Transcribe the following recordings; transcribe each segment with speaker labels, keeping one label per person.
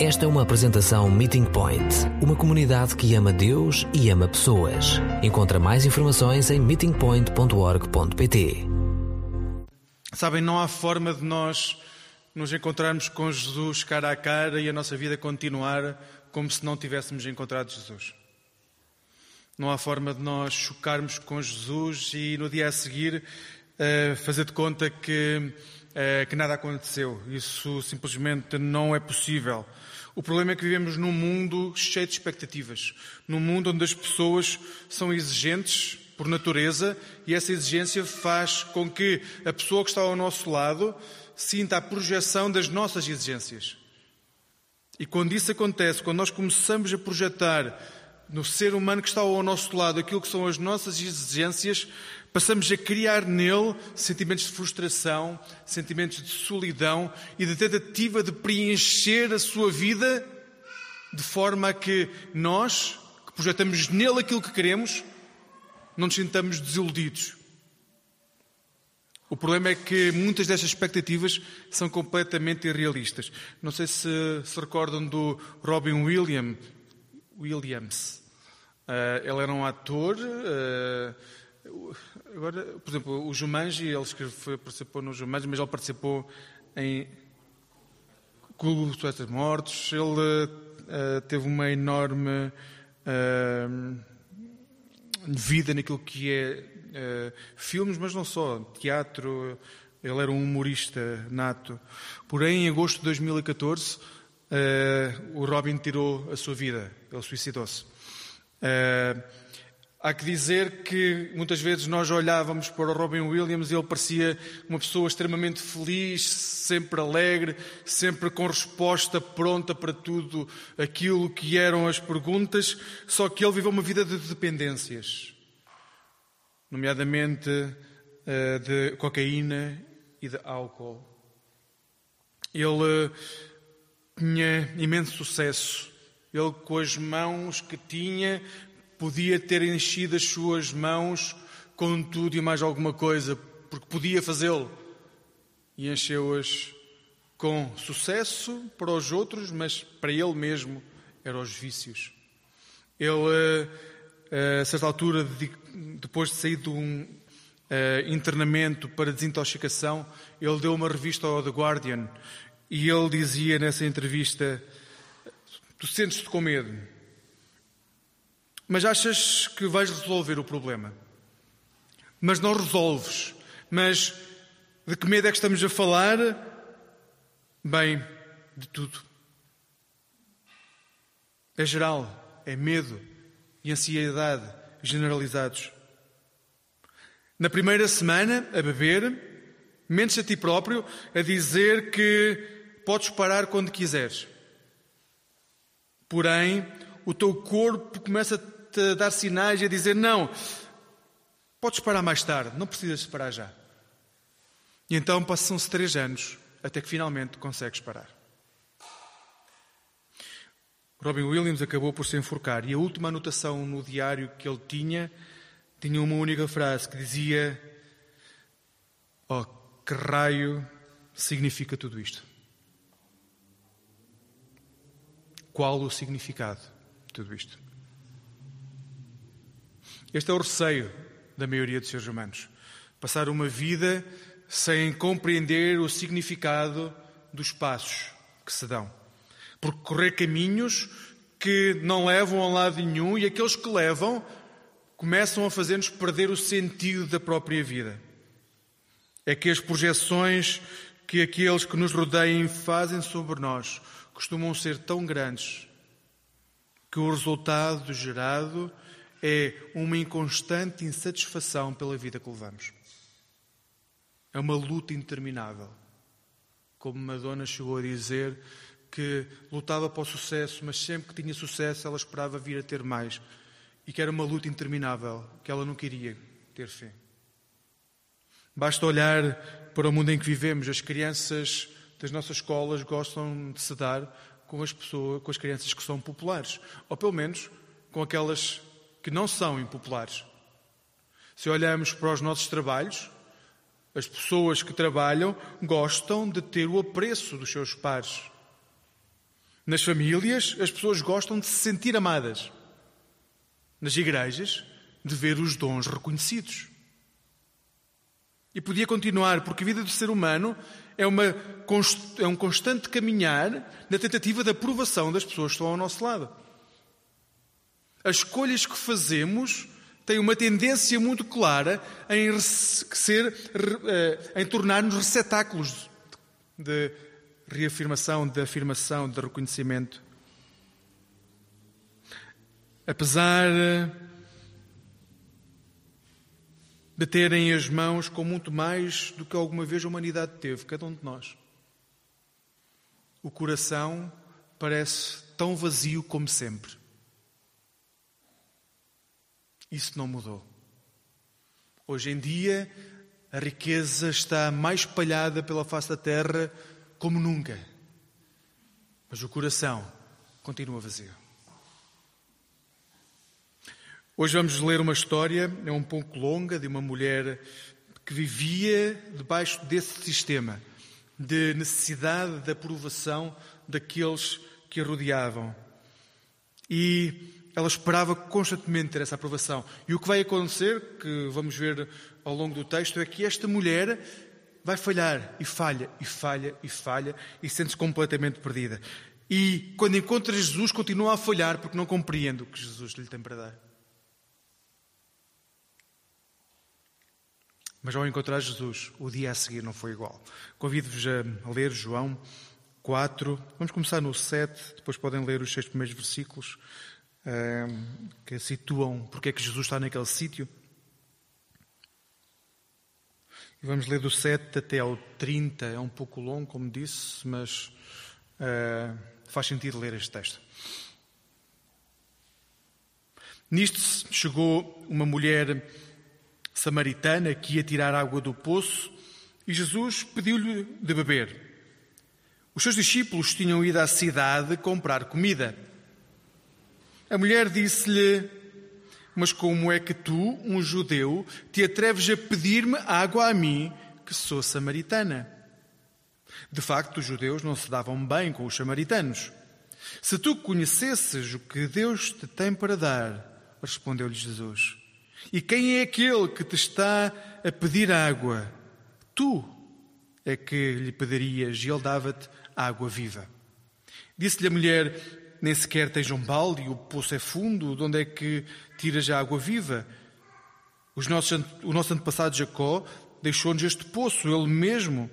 Speaker 1: Esta é uma apresentação Meeting Point, uma comunidade que ama Deus e ama pessoas. Encontra mais informações em meetingpoint.org.pt.
Speaker 2: Sabem, não há forma de nós nos encontrarmos com Jesus cara a cara e a nossa vida continuar como se não tivéssemos encontrado Jesus. Não há forma de nós chocarmos com Jesus e no dia a seguir uh, fazer de conta que, uh, que nada aconteceu. Isso simplesmente não é possível. O problema é que vivemos num mundo cheio de expectativas, num mundo onde as pessoas são exigentes por natureza e essa exigência faz com que a pessoa que está ao nosso lado sinta a projeção das nossas exigências. E quando isso acontece, quando nós começamos a projetar no ser humano que está ao nosso lado aquilo que são as nossas exigências, passamos a criar nele sentimentos de frustração, sentimentos de solidão e de tentativa de preencher a sua vida de forma a que nós, que projetamos nele aquilo que queremos, não nos sintamos desiludidos. O problema é que muitas destas expectativas são completamente irrealistas. Não sei se se recordam do Robin Williams. Williams. Uh, ele era um ator. Uh, Agora, por exemplo, o Jumanji, ele participou no Jumanji, mas ele participou em Clube dos Poetas Mortos. Ele uh, teve uma enorme uh, vida naquilo que é uh, filmes, mas não só, teatro. Ele era um humorista nato. Porém, em agosto de 2014, o Robin tirou a sua vida. Ele suicidou-se. Há que dizer que muitas vezes nós olhávamos para o Robin Williams e ele parecia uma pessoa extremamente feliz, sempre alegre, sempre com resposta pronta para tudo aquilo que eram as perguntas, só que ele viveu uma vida de dependências, nomeadamente eh, de cocaína e de álcool. Ele eh, tinha imenso sucesso. Ele, com as mãos que tinha, podia ter enchido as suas mãos com tudo e mais alguma coisa, porque podia fazê-lo. E encheu-as com sucesso para os outros, mas para ele mesmo eram os vícios. Ele, a certa altura, depois de sair de um internamento para desintoxicação, ele deu uma revista ao The Guardian e ele dizia nessa entrevista: Tu sentes-te com medo, mas achas que vais resolver o problema. Mas não resolves. Mas de que medo é que estamos a falar? Bem, de tudo. É geral, é medo e ansiedade generalizados. Na primeira semana, a beber, mentes a ti próprio, a dizer que podes parar quando quiseres. Porém, o teu corpo começa a a dar sinais e a dizer: Não, podes parar mais tarde, não precisas parar já. E então passam-se três anos até que finalmente consegues parar. Robin Williams acabou por se enforcar e a última anotação no diário que ele tinha tinha uma única frase que dizia: Oh, que raio significa tudo isto? Qual o significado de tudo isto? Este é o receio da maioria dos seres humanos. Passar uma vida sem compreender o significado dos passos que se dão. Percorrer caminhos que não levam a lado nenhum e aqueles que levam começam a fazer-nos perder o sentido da própria vida. É que as projeções que aqueles que nos rodeiam fazem sobre nós costumam ser tão grandes que o resultado gerado é uma inconstante insatisfação pela vida que levamos. É uma luta interminável. Como Madonna chegou a dizer que lutava para o sucesso, mas sempre que tinha sucesso ela esperava vir a ter mais. E que era uma luta interminável, que ela não queria ter fé. Basta olhar para o mundo em que vivemos. As crianças das nossas escolas gostam de se dar com as pessoas, com as crianças que são populares, ou pelo menos com aquelas que não são impopulares. Se olhamos para os nossos trabalhos, as pessoas que trabalham gostam de ter o apreço dos seus pares. Nas famílias, as pessoas gostam de se sentir amadas. Nas igrejas, de ver os dons reconhecidos. E podia continuar, porque a vida do ser humano é, uma, é um constante caminhar na tentativa da aprovação das pessoas que estão ao nosso lado. As escolhas que fazemos têm uma tendência muito clara em, ser, eh, em tornar-nos receptáculos de reafirmação, de afirmação, de reconhecimento. Apesar de terem as mãos com muito mais do que alguma vez a humanidade teve, cada um de nós. O coração parece tão vazio como sempre. Isso não mudou. Hoje em dia, a riqueza está mais espalhada pela face da terra como nunca. Mas o coração continua vazio. Hoje vamos ler uma história, é um pouco longa, de uma mulher que vivia debaixo desse sistema de necessidade de aprovação daqueles que a rodeavam. E ela esperava constantemente ter essa aprovação. E o que vai acontecer, que vamos ver ao longo do texto, é que esta mulher vai falhar e falha e falha e falha e sente-se completamente perdida. E quando encontra Jesus, continua a falhar porque não compreende o que Jesus lhe tem para dar. Mas ao encontrar Jesus, o dia a seguir não foi igual. Convido-vos a ler João 4. Vamos começar no 7, depois podem ler os seis primeiros versículos que situam porque é que Jesus está naquele sítio. E vamos ler do 7 até ao 30. É um pouco longo, como disse, mas uh, faz sentido ler este texto. Nisto chegou uma mulher samaritana que ia tirar água do poço e Jesus pediu-lhe de beber. Os seus discípulos tinham ido à cidade comprar comida. A mulher disse-lhe: Mas como é que tu, um judeu, te atreves a pedir-me água a mim, que sou samaritana? De facto, os judeus não se davam bem com os samaritanos. Se tu conhecesses o que Deus te tem para dar, respondeu-lhe Jesus, e quem é aquele que te está a pedir água? Tu é que lhe pedirias e ele dava-te água viva. Disse-lhe a mulher: Nem sequer tens um balde o poço é fundo, de onde é que tiras a água viva? Os nossos, o nosso antepassado Jacó deixou-nos este poço, ele mesmo,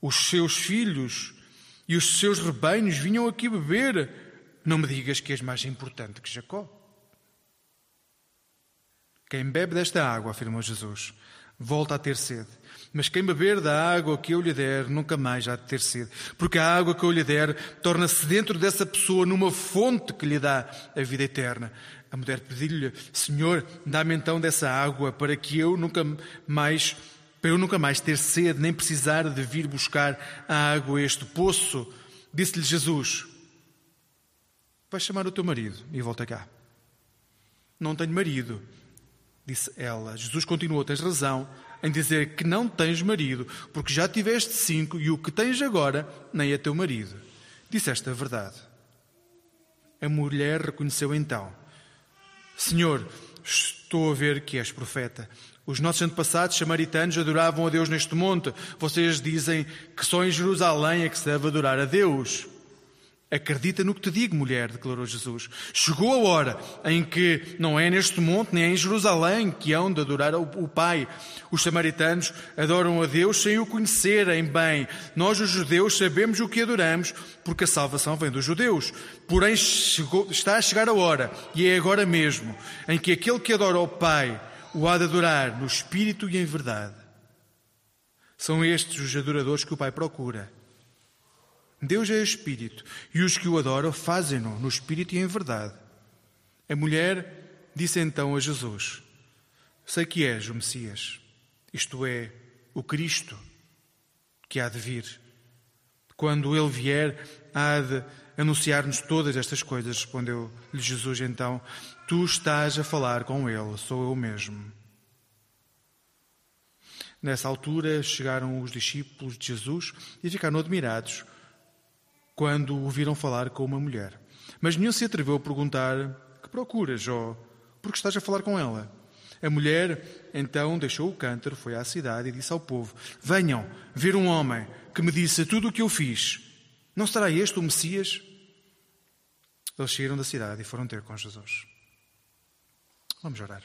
Speaker 2: os seus filhos e os seus rebanhos vinham aqui beber. Não me digas que és mais importante que Jacó. Quem bebe desta água, afirmou Jesus, volta a ter sede. Mas quem beber da água que eu lhe der, nunca mais há de ter sede. Porque a água que eu lhe der torna-se dentro dessa pessoa numa fonte que lhe dá a vida eterna. A mulher pediu-lhe, Senhor, dá-me então dessa água para que eu nunca mais, para eu nunca mais ter sede, nem precisar de vir buscar a água a este poço. Disse-lhe Jesus, vai chamar o teu marido e volta cá. Não tenho marido, disse ela. Jesus continuou: Tens razão em dizer que não tens marido, porque já tiveste cinco e o que tens agora nem é teu marido. Disseste a verdade. A mulher reconheceu então: Senhor, estou a ver que és profeta. Os nossos antepassados samaritanos adoravam a Deus neste monte. Vocês dizem que só em Jerusalém é que se deve adorar a Deus. Acredita no que te digo, mulher, declarou Jesus. Chegou a hora em que não é neste monte nem é em Jerusalém que hão de adorar o Pai. Os samaritanos adoram a Deus sem o conhecerem bem. Nós, os judeus, sabemos o que adoramos, porque a salvação vem dos judeus. Porém, chegou, está a chegar a hora, e é agora mesmo, em que aquele que adora o Pai o há de adorar no espírito e em verdade. São estes os adoradores que o Pai procura. Deus é Espírito e os que o adoram fazem-no no Espírito e em verdade. A mulher disse então a Jesus: Sei que és o Messias, isto é, o Cristo que há de vir. Quando ele vier, há de anunciar-nos todas estas coisas. Respondeu-lhe Jesus então: Tu estás a falar com ele, sou eu mesmo. Nessa altura chegaram os discípulos de Jesus e ficaram admirados quando o viram falar com uma mulher. Mas nenhum se atreveu a perguntar: Que procuras? Ou por que estás a falar com ela? A mulher então deixou o cântaro, foi à cidade e disse ao povo: Venham ver um homem que me disse tudo o que eu fiz. Não será este o Messias? Eles saíram da cidade e foram ter com Jesus. Vamos orar.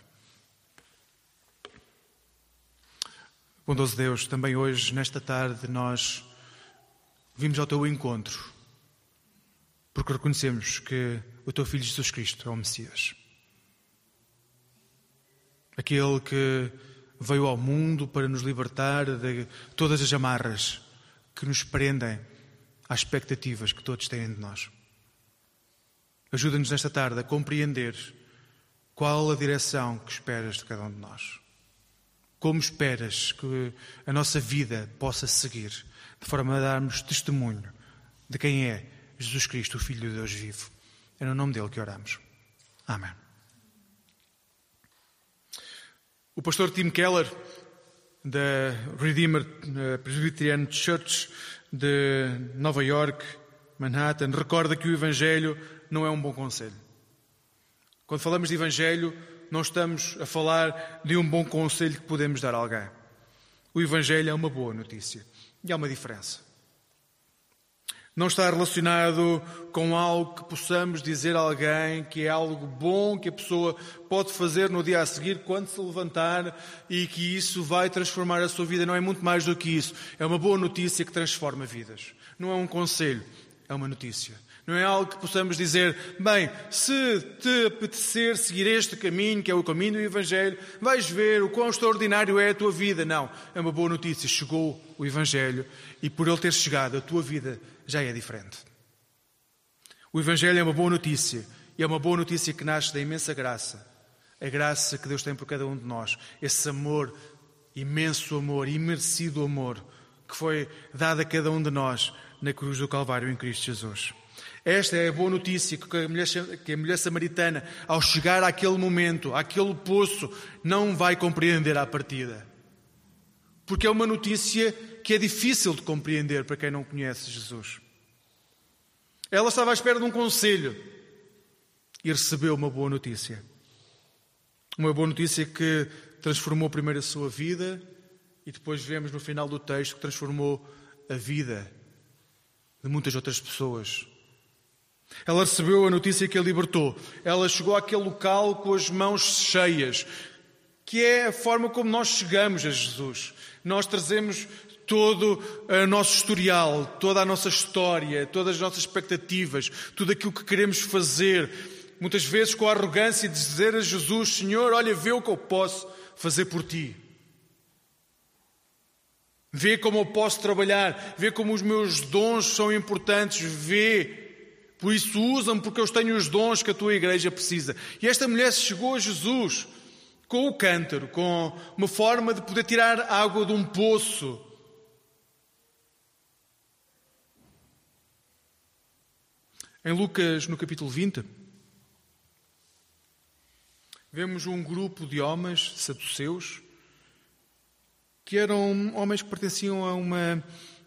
Speaker 2: Bondoso Deus, também hoje, nesta tarde, nós vimos ao teu encontro, porque reconhecemos que o teu Filho Jesus Cristo é o Messias. Aquele que veio ao mundo para nos libertar de todas as amarras que nos prendem às expectativas que todos têm de nós. Ajuda-nos nesta tarde a compreender qual a direção que esperas de cada um de nós. Como esperas que a nossa vida possa seguir, de forma a darmos testemunho de quem é Jesus Cristo, o Filho de Deus vivo. É no nome dele que oramos. Amém. O pastor Tim Keller, da Redeemer eh, Presbyterian Church de Nova York, Manhattan, recorda que o Evangelho não é um bom conselho. Quando falamos de Evangelho, não estamos a falar de um bom conselho que podemos dar a alguém. O Evangelho é uma boa notícia. E há uma diferença. Não está relacionado com algo que possamos dizer a alguém que é algo bom que a pessoa pode fazer no dia a seguir quando se levantar e que isso vai transformar a sua vida. Não é muito mais do que isso. É uma boa notícia que transforma vidas. Não é um conselho, é uma notícia. Não é algo que possamos dizer, bem, se te apetecer seguir este caminho, que é o caminho do Evangelho, vais ver o quão extraordinário é a tua vida. Não, é uma boa notícia. Chegou o Evangelho e por ele ter chegado, a tua vida já é diferente. O Evangelho é uma boa notícia e é uma boa notícia que nasce da imensa graça. A graça que Deus tem por cada um de nós. Esse amor, imenso amor, imerecido amor, que foi dado a cada um de nós na cruz do Calvário em Cristo Jesus. Esta é a boa notícia que a, mulher, que a mulher samaritana, ao chegar àquele momento, àquele poço, não vai compreender à partida. Porque é uma notícia que é difícil de compreender para quem não conhece Jesus. Ela estava à espera de um conselho e recebeu uma boa notícia. Uma boa notícia que transformou primeiro a sua vida e depois vemos no final do texto que transformou a vida de muitas outras pessoas ela recebeu a notícia que a libertou. Ela chegou àquele local com as mãos cheias, que é a forma como nós chegamos a Jesus. Nós trazemos todo o nosso historial, toda a nossa história, todas as nossas expectativas, tudo aquilo que queremos fazer, muitas vezes com a arrogância de dizer a Jesus: Senhor, olha, vê o que eu posso fazer por ti. Vê como eu posso trabalhar, vê como os meus dons são importantes, vê por isso usam porque eu tenho os dons que a tua igreja precisa. E esta mulher chegou a Jesus com o cântaro, com uma forma de poder tirar água de um poço. Em Lucas, no capítulo 20, vemos um grupo de homens saduceus que eram homens que pertenciam a uma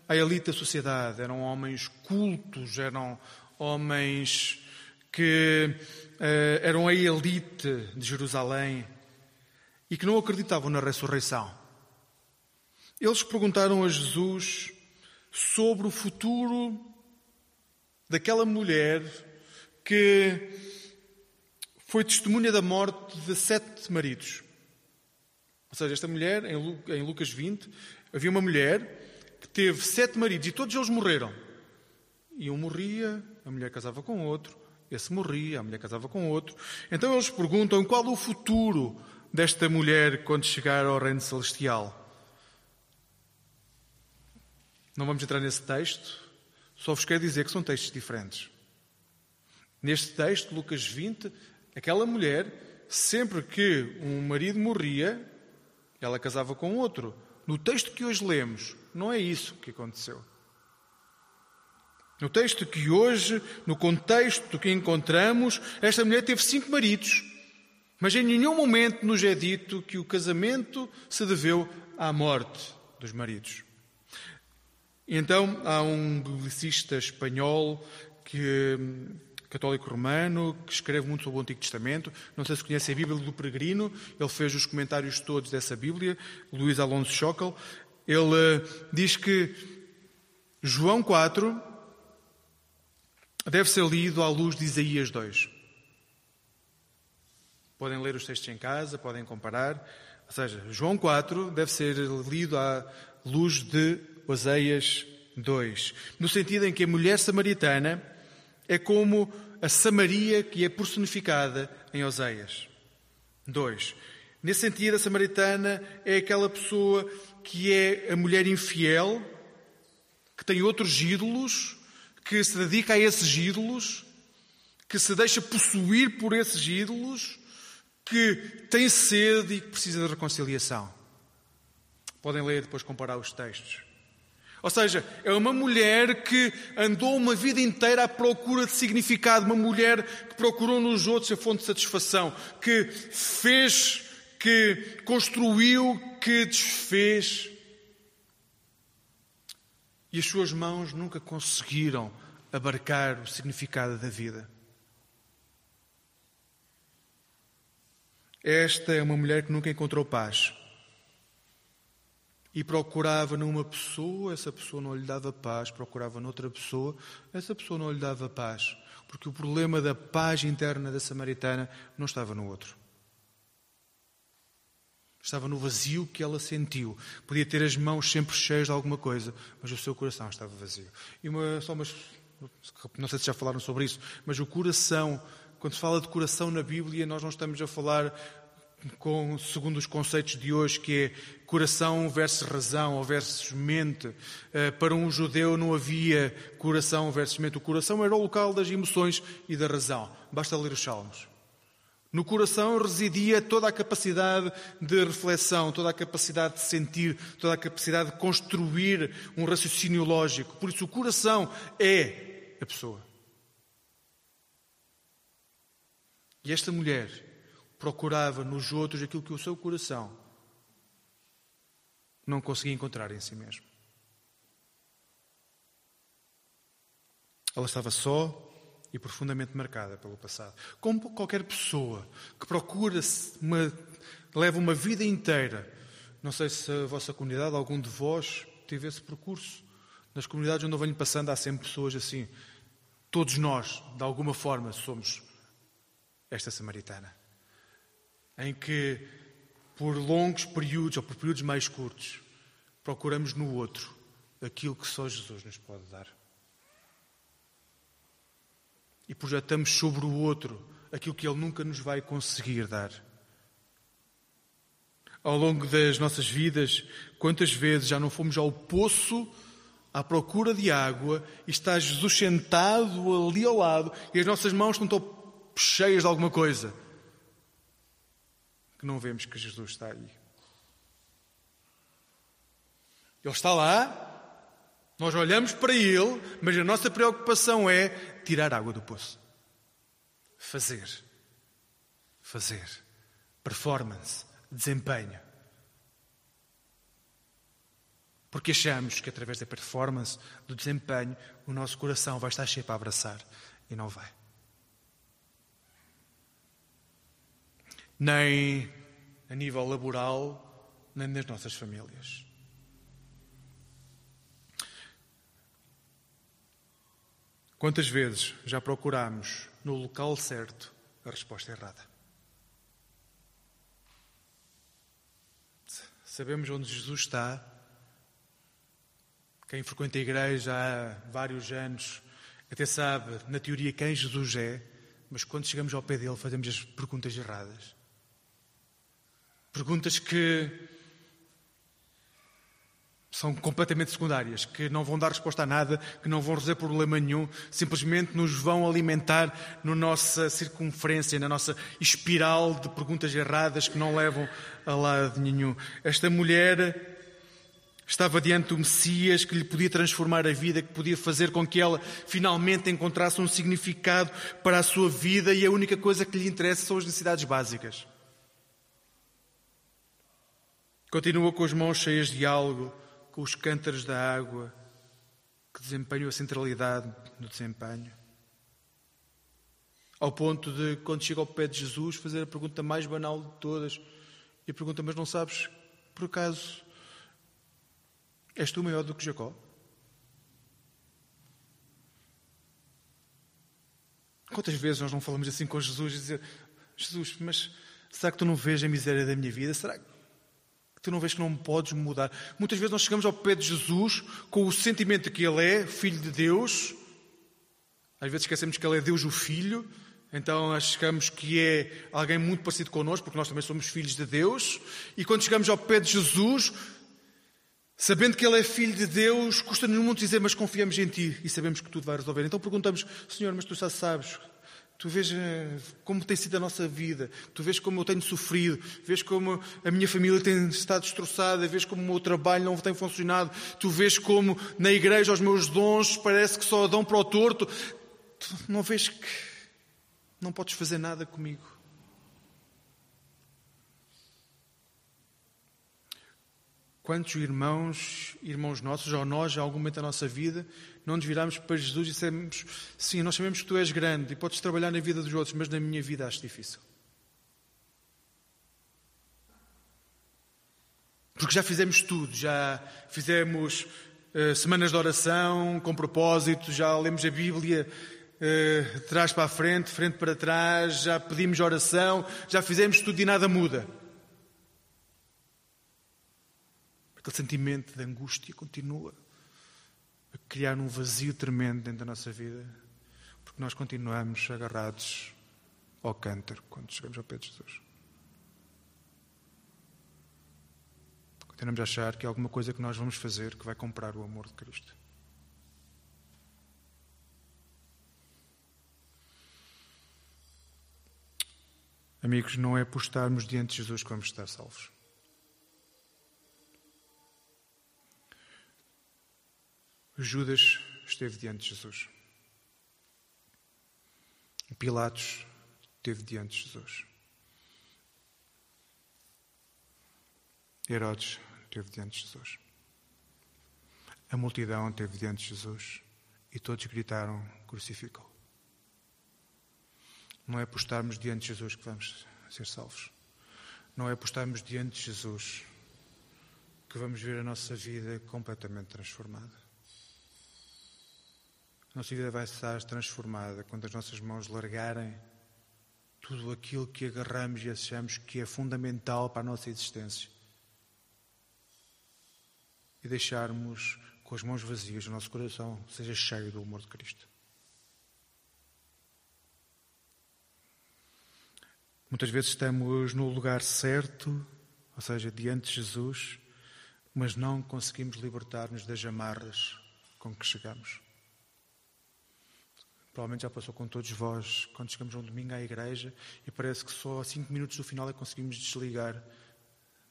Speaker 2: à elite da sociedade, eram homens cultos, eram homens que uh, eram a elite de Jerusalém e que não acreditavam na ressurreição. Eles perguntaram a Jesus sobre o futuro daquela mulher que foi testemunha da morte de sete maridos. Ou seja, esta mulher, em Lucas 20, havia uma mulher que teve sete maridos e todos eles morreram. E um morria, a mulher casava com outro, esse morria, a mulher casava com outro. Então eles perguntam qual o futuro desta mulher quando chegar ao reino celestial. Não vamos entrar nesse texto, só vos quero dizer que são textos diferentes. Neste texto, Lucas 20, aquela mulher, sempre que um marido morria, ela casava com outro. No texto que hoje lemos, não é isso que aconteceu. No texto que hoje, no contexto que encontramos, esta mulher teve cinco maridos, mas em nenhum momento nos é dito que o casamento se deveu à morte dos maridos. Então há um biblicista espanhol que católico romano, que escreve muito sobre o Antigo Testamento. Não sei se conhece a Bíblia do Peregrino, ele fez os comentários todos dessa Bíblia, Luís Alonso Schockel. Ele eh, diz que João 4 deve ser lido à luz de Isaías 2. Podem ler os textos em casa, podem comparar. Ou seja, João 4 deve ser lido à luz de Oséias 2. No sentido em que a mulher samaritana é como a Samaria que é personificada em Oséias 2. Nesse sentido, a samaritana é aquela pessoa que é a mulher infiel, que tem outros ídolos, que se dedica a esses ídolos, que se deixa possuir por esses ídolos, que tem sede e que precisa de reconciliação. Podem ler e depois comparar os textos. Ou seja, é uma mulher que andou uma vida inteira à procura de significado, uma mulher que procurou nos outros a fonte de satisfação, que fez, que construiu, que desfez. E as suas mãos nunca conseguiram abarcar o significado da vida. Esta é uma mulher que nunca encontrou paz e procurava numa pessoa, essa pessoa não lhe dava paz, procurava noutra pessoa, essa pessoa não lhe dava paz, porque o problema da paz interna da samaritana não estava no outro. Estava no vazio que ela sentiu. Podia ter as mãos sempre cheias de alguma coisa, mas o seu coração estava vazio. E uma, só umas, não sei se já falaram sobre isso, mas o coração, quando se fala de coração na Bíblia, nós não estamos a falar com, segundo os conceitos de hoje, que é coração versus razão ou versus mente. Eh, para um judeu não havia coração versus mente. O coração era o local das emoções e da razão. Basta ler os Salmos. No coração residia toda a capacidade de reflexão, toda a capacidade de sentir, toda a capacidade de construir um raciocínio lógico. Por isso, o coração é a pessoa. E esta mulher procurava nos outros aquilo que o seu coração não conseguia encontrar em si mesmo. Ela estava só e profundamente marcada pelo passado. Como qualquer pessoa que procura uma, leva uma vida inteira. Não sei se a vossa comunidade, algum de vós, teve esse percurso. Nas comunidades onde eu venho passando, há sempre pessoas assim. Todos nós, de alguma forma, somos esta samaritana em que, por longos períodos ou por períodos mais curtos, procuramos no outro aquilo que só Jesus nos pode dar. E projetamos sobre o outro aquilo que ele nunca nos vai conseguir dar. Ao longo das nossas vidas, quantas vezes já não fomos ao poço à procura de água e está Jesus sentado ali ao lado e as nossas mãos estão cheias de alguma coisa que não vemos que Jesus está aí. Ele está lá, nós olhamos para ele, mas a nossa preocupação é tirar água do poço. Fazer. Fazer. Performance. Desempenho. Porque achamos que através da performance, do desempenho, o nosso coração vai estar cheio para abraçar. E não vai. Nem a nível laboral, nem nas nossas famílias. Quantas vezes já procuramos no local certo a resposta errada? Sabemos onde Jesus está. Quem frequenta a igreja há vários anos até sabe, na teoria, quem Jesus é, mas quando chegamos ao pé dele fazemos as perguntas erradas. Perguntas que são completamente secundárias, que não vão dar resposta a nada, que não vão resolver problema nenhum, simplesmente nos vão alimentar na nossa circunferência, na nossa espiral de perguntas erradas que não levam a lado nenhum. Esta mulher estava diante do Messias que lhe podia transformar a vida, que podia fazer com que ela finalmente encontrasse um significado para a sua vida e a única coisa que lhe interessa são as necessidades básicas. Continua com as mãos cheias de algo, com os cântaros da água, que desempenham a centralidade no desempenho. Ao ponto de, quando chega ao pé de Jesus, fazer a pergunta mais banal de todas. E a pergunta, mas não sabes, por acaso, és tu maior do que Jacó? Quantas vezes nós não falamos assim com Jesus e dizer, Jesus, mas será que tu não vês a miséria da minha vida? Será que tu não vês que não podes mudar? Muitas vezes nós chegamos ao pé de Jesus com o sentimento de que Ele é Filho de Deus. Às vezes esquecemos que Ele é Deus o Filho. Então achamos que é alguém muito parecido connosco, porque nós também somos filhos de Deus. E quando chegamos ao pé de Jesus, sabendo que Ele é Filho de Deus, custa-nos muito dizer, mas confiamos em Ti e sabemos que tudo vai resolver. Então perguntamos, Senhor, mas Tu já sabes Tu vês eh, como tem sido a nossa vida, tu vês como eu tenho sofrido, vês como a minha família tem estado destroçada, vês como o meu trabalho não tem funcionado, tu vês como na igreja os meus dons parece que só dão para o torto. Tu não vês que não podes fazer nada comigo. Quantos irmãos, irmãos nossos, ou nós, em algum momento da nossa vida, não nos viramos para Jesus e dissemos: Sim, nós sabemos que tu és grande e podes trabalhar na vida dos outros, mas na minha vida acho difícil. Porque já fizemos tudo, já fizemos uh, semanas de oração com propósito, já lemos a Bíblia uh, trás para a frente, frente para trás, já pedimos oração, já fizemos tudo e nada muda. Aquele sentimento de angústia continua a criar um vazio tremendo dentro da nossa vida, porque nós continuamos agarrados ao cântaro quando chegamos ao pé de Jesus. Continuamos a achar que é alguma coisa que nós vamos fazer que vai comprar o amor de Cristo. Amigos, não é por estarmos diante de Jesus que vamos estar salvos. Judas esteve diante de Jesus. Pilatos esteve diante de Jesus. Herodes esteve diante de Jesus. A multidão esteve diante de Jesus e todos gritaram: crucificou. Não é por estarmos diante de Jesus que vamos ser salvos. Não é por estarmos diante de Jesus que vamos ver a nossa vida completamente transformada. Nossa vida vai estar transformada quando as nossas mãos largarem tudo aquilo que agarramos e achamos que é fundamental para a nossa existência e deixarmos com as mãos vazias o nosso coração seja cheio do amor de Cristo. Muitas vezes estamos no lugar certo, ou seja, diante de Jesus, mas não conseguimos libertar-nos das amarras com que chegamos. Provavelmente já passou com todos vós, quando chegamos um domingo à igreja e parece que só a cinco minutos do final é que conseguimos desligar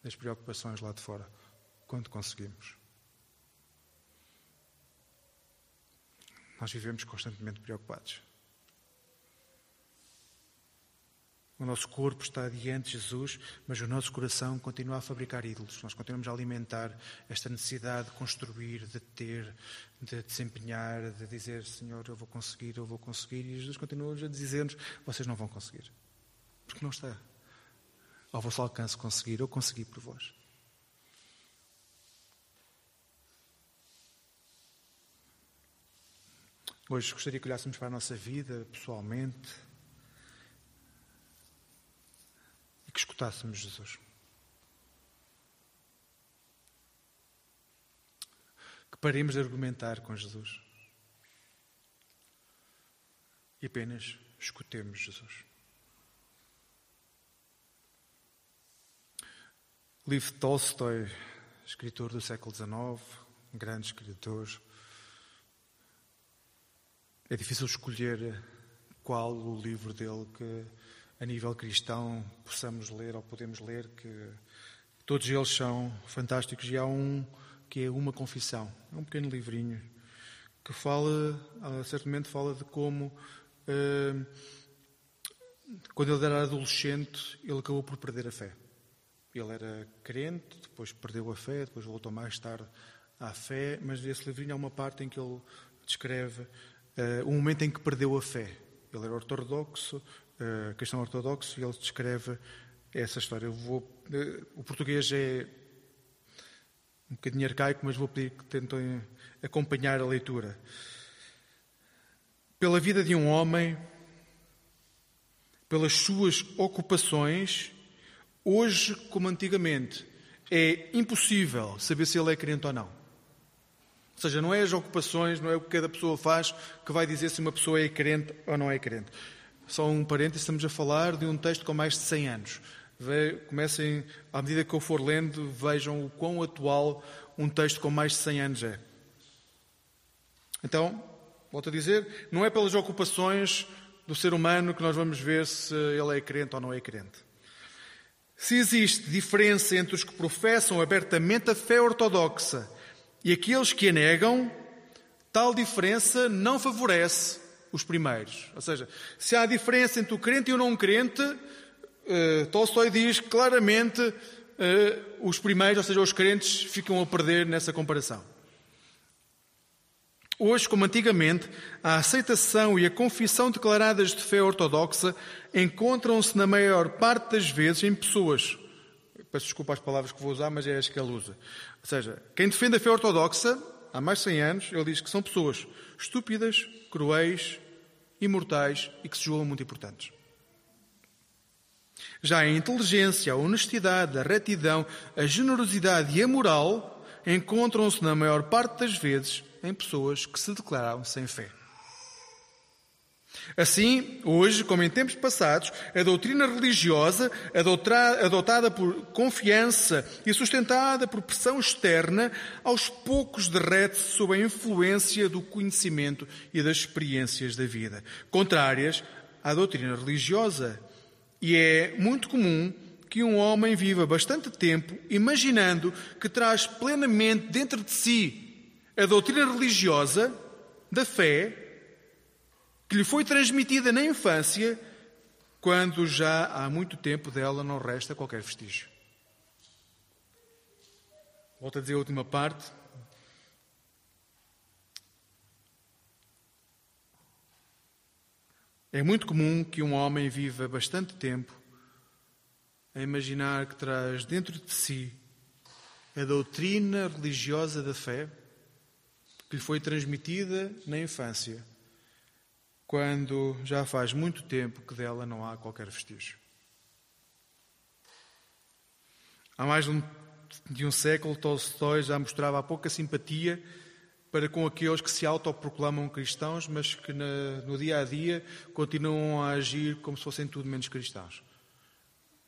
Speaker 2: das preocupações lá de fora. Quando conseguimos? Nós vivemos constantemente preocupados. O nosso corpo está diante de Jesus, mas o nosso coração continua a fabricar ídolos. Nós continuamos a alimentar esta necessidade de construir, de ter, de desempenhar, de dizer: Senhor, eu vou conseguir, eu vou conseguir. E Jesus continua a dizer-nos: Vocês não vão conseguir. Porque não está. Ao vosso alcance conseguir, eu consegui por vós. Hoje gostaria que olhássemos para a nossa vida pessoalmente que escutássemos Jesus. Que paremos de argumentar com Jesus e apenas escutemos Jesus. Lev Tolstói, escritor do século XIX, um grande escritor, é difícil escolher qual o livro dele que a nível cristão possamos ler ou podemos ler, que todos eles são fantásticos e há um que é uma confissão, é um pequeno livrinho que fala, ah, certamente fala de como ah, quando ele era adolescente ele acabou por perder a fé. Ele era crente, depois perdeu a fé, depois voltou mais tarde à fé, mas nesse livrinho há uma parte em que ele descreve uh, o momento em que perdeu a fé. Ele era ortodoxo, uh, cristão ortodoxo, e ele descreve essa história. Vou, uh, o português é um bocadinho arcaico, mas vou pedir que tentem acompanhar a leitura. Pela vida de um homem, pelas suas ocupações, hoje como antigamente, é impossível saber se ele é crente ou não. Ou seja, não é as ocupações, não é o que cada pessoa faz que vai dizer se uma pessoa é crente ou não é crente. Só um parênteses, estamos a falar de um texto com mais de 100 anos. Comecem, à medida que eu for lendo, vejam o quão atual um texto com mais de 100 anos é. Então, volto a dizer, não é pelas ocupações do ser humano que nós vamos ver se ele é crente ou não é crente. Se existe diferença entre os que professam abertamente a fé ortodoxa e aqueles que a negam, tal diferença não favorece os primeiros. Ou seja, se há diferença entre o crente e o não crente, uh, Tolstói diz claramente uh, os primeiros, ou seja, os crentes, ficam a perder nessa comparação. Hoje, como antigamente, a aceitação e a confissão declaradas de fé ortodoxa encontram-se, na maior parte das vezes, em pessoas. Peço desculpa as palavras que vou usar, mas é as que ele usa. Ou seja, quem defende a fé ortodoxa, há mais de 100 anos, ele diz que são pessoas estúpidas, cruéis, imortais e que se julgam muito importantes. Já a inteligência, a honestidade, a retidão, a generosidade e a moral encontram-se, na maior parte das vezes, em pessoas que se declararam sem fé. Assim, hoje, como em tempos passados, a doutrina religiosa, adotada por confiança e sustentada por pressão externa, aos poucos derrete-se sob a influência do conhecimento e das experiências da vida, contrárias à doutrina religiosa. E é muito comum que um homem viva bastante tempo imaginando que traz plenamente dentro de si a doutrina religiosa da fé que lhe foi transmitida na infância, quando já há muito tempo dela não resta qualquer vestígio. Volto a dizer a última parte. É muito comum que um homem viva bastante tempo a imaginar que traz dentro de si a doutrina religiosa da fé que lhe foi transmitida na infância, quando já faz muito tempo que dela não há qualquer vestígio. Há mais de um, de um século, Tolstói já mostrava pouca simpatia para com aqueles que se autoproclamam cristãos, mas que na, no dia a dia continuam a agir como se fossem tudo menos cristãos.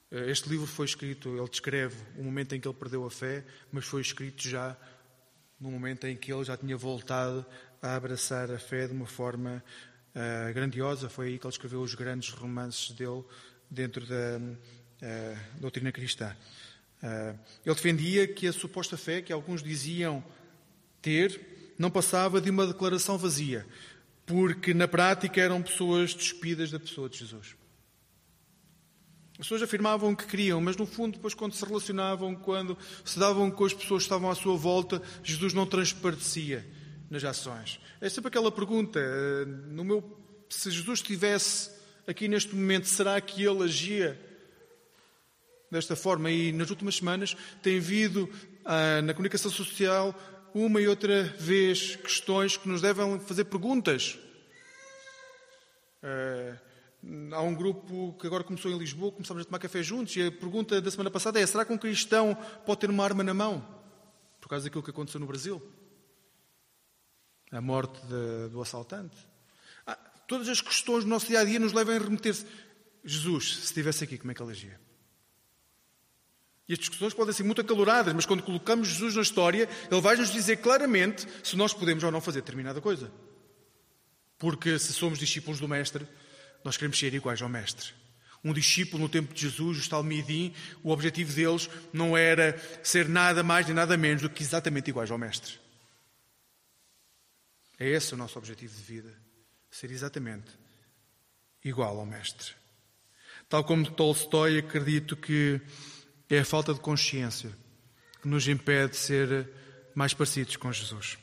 Speaker 2: Este livro foi escrito, ele descreve o momento em que ele perdeu a fé, mas foi escrito já no momento em que ele já tinha voltado a abraçar a fé de uma forma uh, grandiosa. Foi aí que ele escreveu os grandes romances dele dentro da uh, doutrina cristã. Uh, ele defendia que a suposta fé que alguns diziam ter não passava de uma declaração vazia, porque na prática eram pessoas despidas da pessoa de Jesus. As pessoas afirmavam que queriam, mas no fundo, depois, quando se relacionavam, quando se davam com as pessoas que estavam à sua volta, Jesus não transparecia nas ações. É sempre aquela pergunta: eh, no meu, se Jesus estivesse aqui neste momento, será que ele agia desta forma? E nas últimas semanas tem havido ah, na comunicação social uma e outra vez questões que nos devem fazer perguntas. Uh, Há um grupo que agora começou em Lisboa, começamos a tomar café juntos, e a pergunta da semana passada é: será que um cristão pode ter uma arma na mão? Por causa daquilo que aconteceu no Brasil a morte de, do assaltante. Ah, todas as questões do nosso dia a dia nos levam a remeter-se. Jesus, se estivesse aqui, como é que ele agia? E as discussões podem ser muito acaloradas, mas quando colocamos Jesus na história, ele vai nos dizer claramente se nós podemos ou não fazer determinada coisa. Porque se somos discípulos do Mestre, nós queremos ser iguais ao Mestre. Um discípulo no tempo de Jesus, os Talmidim, o objetivo deles não era ser nada mais nem nada menos do que exatamente iguais ao Mestre. É esse o nosso objetivo de vida. Ser exatamente igual ao Mestre. Tal como Tolstói, acredito que é a falta de consciência que nos impede de ser mais parecidos com Jesus.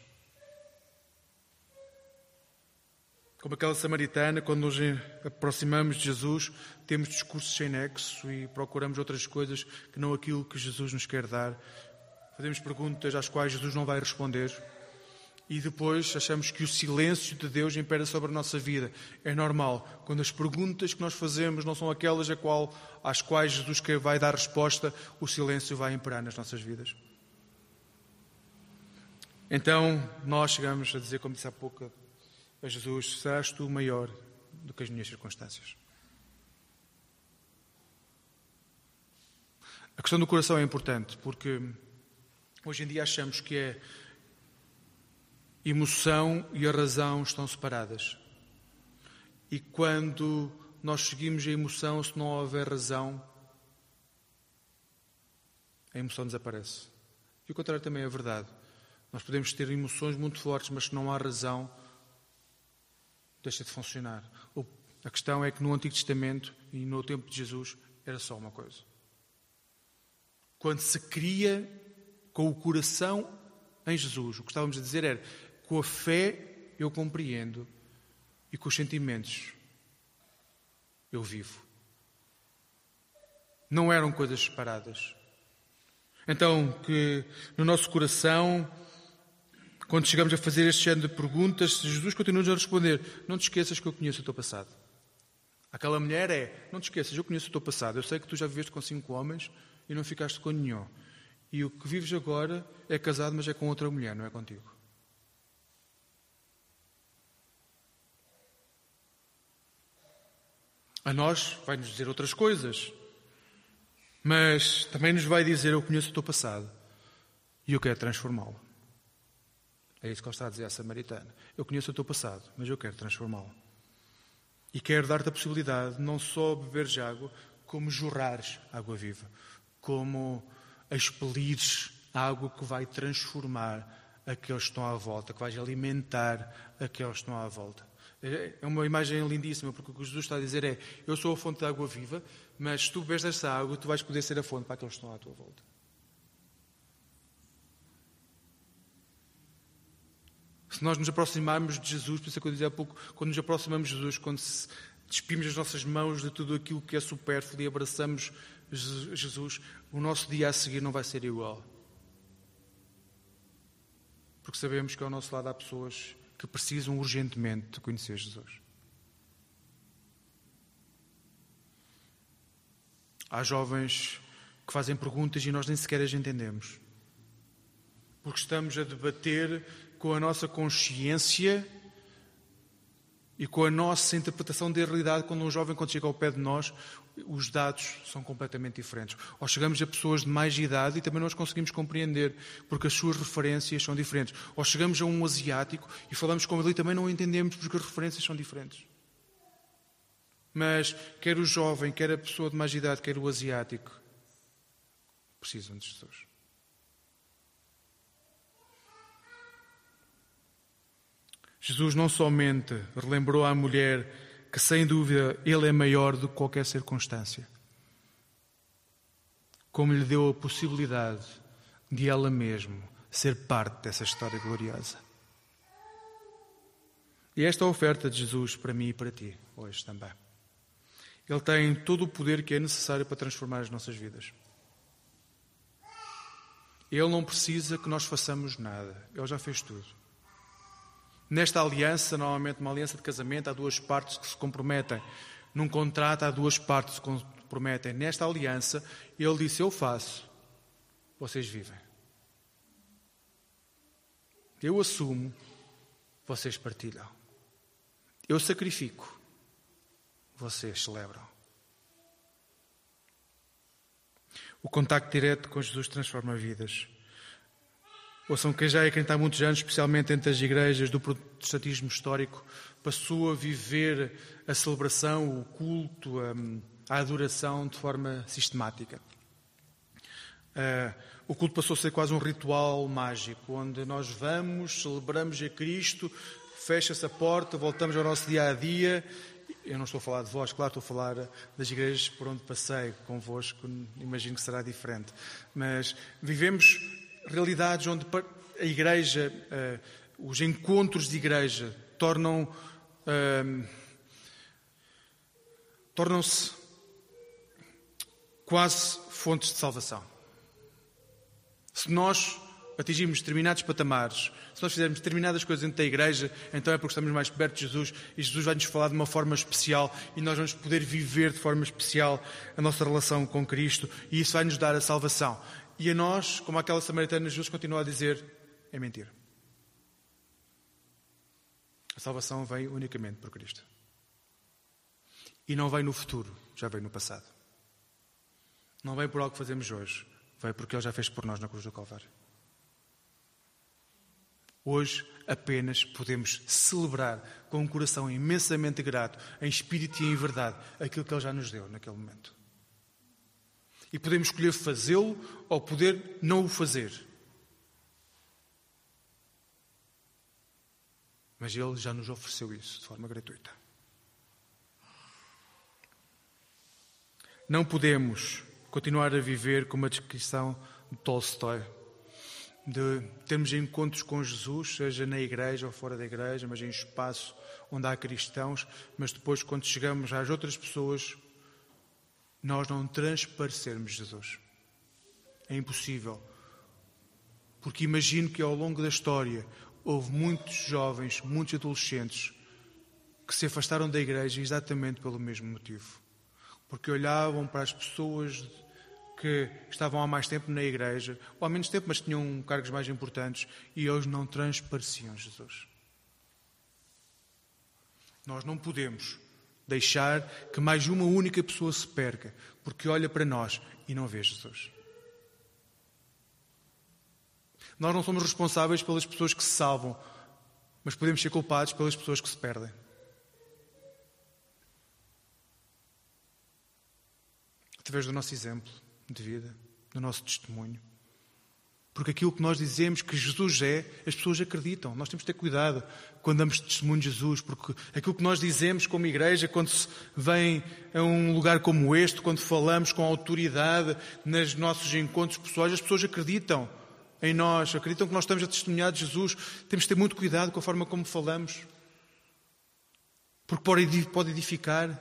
Speaker 2: Como aquela samaritana, quando nos aproximamos de Jesus, temos discursos sem nexo e procuramos outras coisas que não aquilo que Jesus nos quer dar. Fazemos perguntas às quais Jesus não vai responder e depois achamos que o silêncio de Deus impera sobre a nossa vida. É normal. Quando as perguntas que nós fazemos não são aquelas a qual, às quais Jesus vai dar resposta, o silêncio vai imperar nas nossas vidas. Então, nós chegamos a dizer, como disse há pouco, a Jesus: Serás tu maior do que as minhas circunstâncias? A questão do coração é importante porque hoje em dia achamos que a emoção e a razão estão separadas. E quando nós seguimos a emoção, se não houver razão, a emoção desaparece. E o contrário também é verdade. Nós podemos ter emoções muito fortes, mas se não há razão, deixa de funcionar. A questão é que no Antigo Testamento e no tempo de Jesus era só uma coisa. Quando se cria com o coração em Jesus, o que estávamos a dizer era: com a fé eu compreendo e com os sentimentos eu vivo. Não eram coisas separadas. Então, que no nosso coração quando chegamos a fazer este género de perguntas, Jesus continua-nos a responder: Não te esqueças que eu conheço o teu passado. Aquela mulher é: Não te esqueças, eu conheço o teu passado. Eu sei que tu já viveste com cinco homens e não ficaste com nenhum. E o que vives agora é casado, mas é com outra mulher, não é contigo. A nós vai-nos dizer outras coisas, mas também nos vai dizer: Eu conheço o teu passado e eu quero transformá-lo. É isso que ele está a dizer à samaritana. Eu conheço o teu passado, mas eu quero transformá-lo. E quero dar-te a possibilidade de não só beberes água, como jorrares água viva, como expelires água que vai transformar aqueles que estão à volta, que vai alimentar aqueles que estão à volta. É, uma imagem lindíssima, porque o que Jesus está a dizer é: Eu sou a fonte de água viva, mas se tu bebes dessa água, tu vais poder ser a fonte para aqueles que estão à tua volta. Se nós nos aproximarmos de Jesus, por isso é que eu dizia há pouco, quando nos aproximamos de Jesus, quando despimos as nossas mãos de tudo aquilo que é supérfluo e abraçamos Jesus, o nosso dia a seguir não vai ser igual. Porque sabemos que ao nosso lado há pessoas que precisam urgentemente de conhecer Jesus. Há jovens que fazem perguntas e nós nem sequer as entendemos. Porque estamos a debater com a nossa consciência e com a nossa interpretação da realidade, quando um jovem, quando chega ao pé de nós, os dados são completamente diferentes. Ou chegamos a pessoas de mais idade e também nós conseguimos compreender, porque as suas referências são diferentes. Ou chegamos a um asiático e falamos com ele e também não entendemos porque as referências são diferentes. Mas quer o jovem, quer a pessoa de mais idade, quer o asiático, precisam de Jesus. Jesus não somente relembrou à mulher que, sem dúvida, Ele é maior do que qualquer circunstância, como lhe deu a possibilidade de ela mesma ser parte dessa história gloriosa. E esta é a oferta de Jesus para mim e para ti, hoje também. Ele tem todo o poder que é necessário para transformar as nossas vidas. Ele não precisa que nós façamos nada, Ele já fez tudo. Nesta aliança, normalmente uma aliança de casamento, há duas partes que se comprometem. Num contrato, há duas partes que se comprometem. Nesta aliança, ele disse: Eu faço, vocês vivem. Eu assumo, vocês partilham. Eu sacrifico, vocês celebram. O contacto direto com Jesus transforma vidas. Ouçam quem já é está há muitos anos, especialmente entre as igrejas do protestantismo histórico, passou a viver a celebração, o culto, a, a adoração de forma sistemática. Uh, o culto passou a ser quase um ritual mágico, onde nós vamos, celebramos a Cristo, fecha-se a porta, voltamos ao nosso dia a dia. Eu não estou a falar de vós, claro, estou a falar das igrejas por onde passei convosco, imagino que será diferente. Mas vivemos realidades onde a igreja, uh, os encontros de igreja tornam uh, tornam-se quase fontes de salvação. Se nós atingirmos determinados patamares, se nós fizermos determinadas coisas dentro da igreja, então é porque estamos mais perto de Jesus e Jesus vai nos falar de uma forma especial e nós vamos poder viver de forma especial a nossa relação com Cristo e isso vai nos dar a salvação. E a nós, como aquela samaritana, Jesus continua a dizer: é mentira. A salvação vem unicamente por Cristo. E não vem no futuro, já vem no passado. Não vem por algo que fazemos hoje, vem porque Ele já fez por nós na cruz do Calvário. Hoje apenas podemos celebrar com um coração imensamente grato, em espírito e em verdade, aquilo que Ele já nos deu naquele momento. E podemos escolher fazê-lo ou poder não o fazer. Mas Ele já nos ofereceu isso de forma gratuita. Não podemos continuar a viver com uma descrição de Tolstói de termos encontros com Jesus, seja na igreja ou fora da igreja, mas em espaço onde há cristãos, mas depois, quando chegamos às outras pessoas, nós não transparecermos Jesus. É impossível. Porque imagino que ao longo da história houve muitos jovens, muitos adolescentes que se afastaram da igreja exatamente pelo mesmo motivo. Porque olhavam para as pessoas que estavam há mais tempo na igreja, ou há menos tempo, mas tinham cargos mais importantes, e hoje não transpareciam Jesus. Nós não podemos deixar que mais uma única pessoa se perca, porque olha para nós e não vê Jesus. Nós não somos responsáveis pelas pessoas que se salvam, mas podemos ser culpados pelas pessoas que se perdem. Através do nosso exemplo de vida, no nosso testemunho. Porque aquilo que nós dizemos que Jesus é, as pessoas acreditam. Nós temos de ter cuidado quando damos testemunho de Jesus, porque aquilo que nós dizemos como igreja, quando se vem a um lugar como este, quando falamos com autoridade nos nossos encontros pessoais, as pessoas acreditam em nós, acreditam que nós estamos a testemunhar de Jesus. Temos de ter muito cuidado com a forma como falamos, porque pode edificar,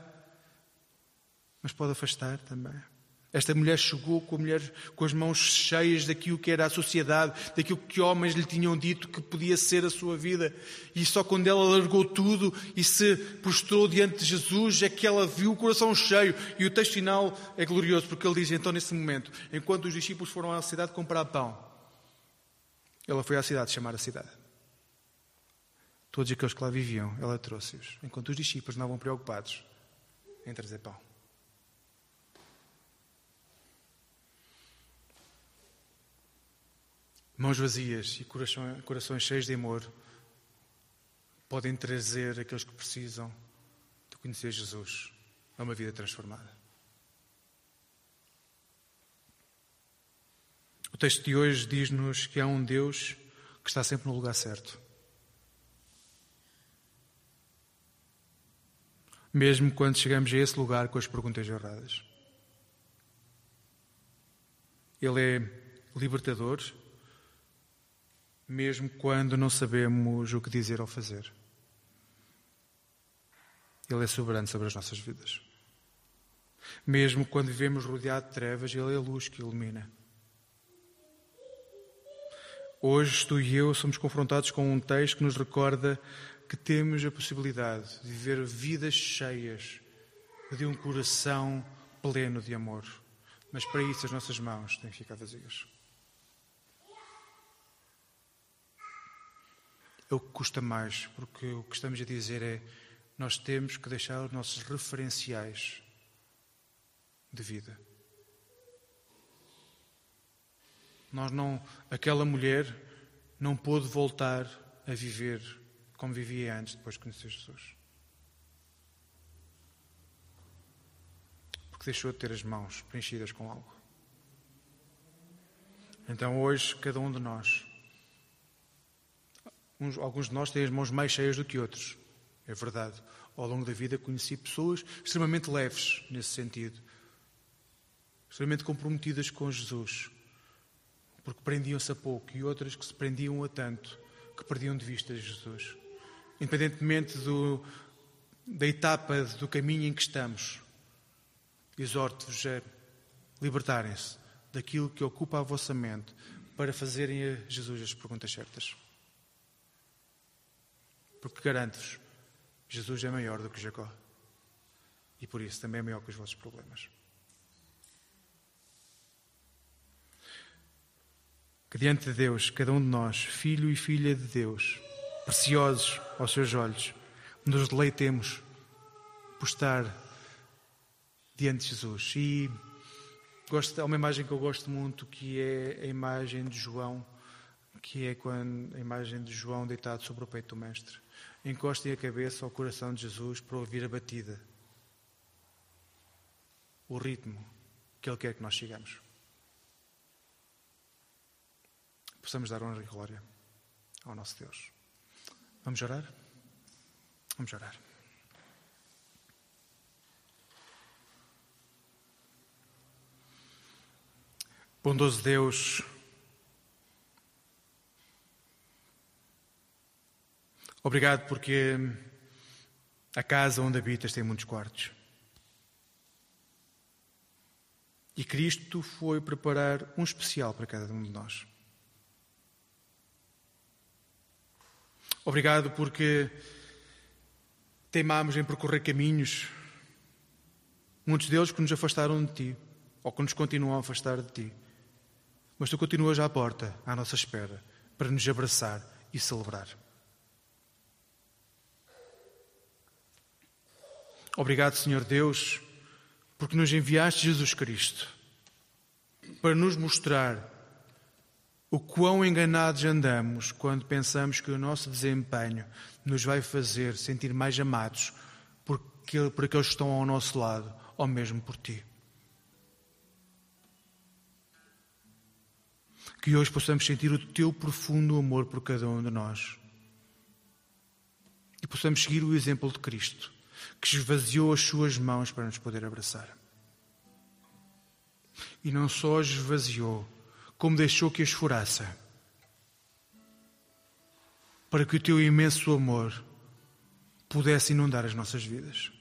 Speaker 2: mas pode afastar também. Esta mulher chegou com, mulher, com as mãos cheias daquilo que era a sociedade, daquilo que homens lhe tinham dito que podia ser a sua vida. E só quando ela largou tudo e se prostrou diante de Jesus é que ela viu o coração cheio. E o texto final é glorioso, porque ele diz então, nesse momento, enquanto os discípulos foram à cidade comprar pão, ela foi à cidade chamar a cidade. Todos aqueles que lá viviam, ela trouxe-os, enquanto os discípulos não estavam preocupados em trazer pão. Mãos vazias e corações, cheios de amor podem trazer aqueles que precisam de conhecer Jesus a uma vida transformada. O texto de hoje diz-nos que há um Deus que está sempre no lugar certo. Mesmo quando chegamos a esse lugar com as perguntas erradas. Ele é libertador mesmo quando não sabemos o que dizer ou fazer. Ele é soberano sobre as nossas vidas. Mesmo quando vivemos rodeado de trevas, Ele é a luz que ilumina. Hoje, tu e eu somos confrontados com um texto que nos recorda que temos a possibilidade de viver vidas cheias de um coração pleno de amor. Mas para isso as nossas mãos têm que ficar vazias. É o que custa mais, porque o que estamos a dizer é nós temos que deixar os nossos referenciais de vida. Nós não, aquela mulher não pôde voltar a viver como vivia antes, depois de conhecer Jesus. Porque deixou de ter as mãos preenchidas com algo. Então hoje, cada um de nós Uns, alguns de nós têm as mãos mais cheias do que outros. É verdade. Ao longo da vida conheci pessoas extremamente leves nesse sentido. Extremamente comprometidas com Jesus. porque prendiam-se a pouco, e outras que se prendiam a tanto, que perdiam de vista Jesus. Independentemente do, da etapa do caminho em que estamos, exorto-vos a libertarem-se daquilo que ocupa a vossa mente para fazerem a Jesus as perguntas certas. Porque garanto-vos, Jesus é maior do que Jacó. E por isso também é maior que os vossos problemas. Que diante de Deus, cada um de nós, filho e filha de Deus, preciosos aos seus olhos, nos deleitemos por estar diante de Jesus. E gosto, há uma imagem que eu gosto muito, que é a imagem de João, que é quando, a imagem de João deitado sobre o peito do Mestre. Encostem a cabeça ao coração de Jesus para ouvir a batida, o ritmo que Ele quer que nós sigamos. Possamos dar honra e glória ao nosso Deus. Vamos orar? Vamos orar. Bondoso Deus, obrigado porque a casa onde habitas tem muitos quartos. E Cristo foi preparar um especial para cada um de nós. Obrigado porque teimamos em percorrer caminhos, muitos deles que nos afastaram de Ti, ou que nos continuam a afastar de Ti. Mas Tu continuas à porta, à nossa espera, para nos abraçar e celebrar. Obrigado, Senhor Deus, porque nos enviaste Jesus Cristo para nos mostrar o quão enganados andamos quando pensamos que o nosso desempenho nos vai fazer sentir mais amados por, aqueles que estão ao nosso lado, ou mesmo por ti. Que hoje possamos sentir o teu profundo amor por cada um de nós. E possamos seguir o exemplo de Cristo, que esvaziou as suas mãos para nos poder abraçar. E não só esvaziou, como deixou que esfurasse, para que o teu imenso amor pudesse inundar as nossas vidas.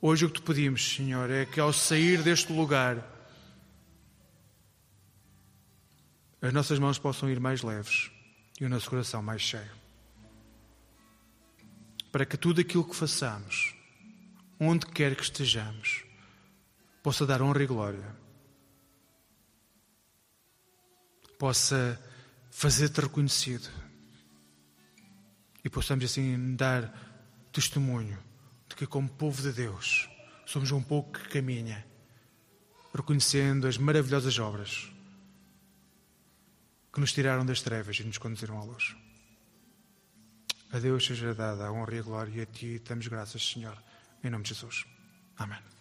Speaker 2: Hoje o que te pedimos, Senhor, é que ao sair deste lugar, as nossas mãos possam ir mais leves e o nosso coração mais cheio. Para que tudo aquilo que façamos, onde quer que estejamos, possa dar honra e glória, possa fazer-te reconhecido e possamos assim dar testemunho de que, como povo de Deus, somos um povo que caminha, reconhecendo as maravilhosas obras que nos tiraram das trevas e nos conduziram à luz. A Deus seja dada a honra e a glória e a Ti damos graças, Senhor, em nome de Jesus. Amém.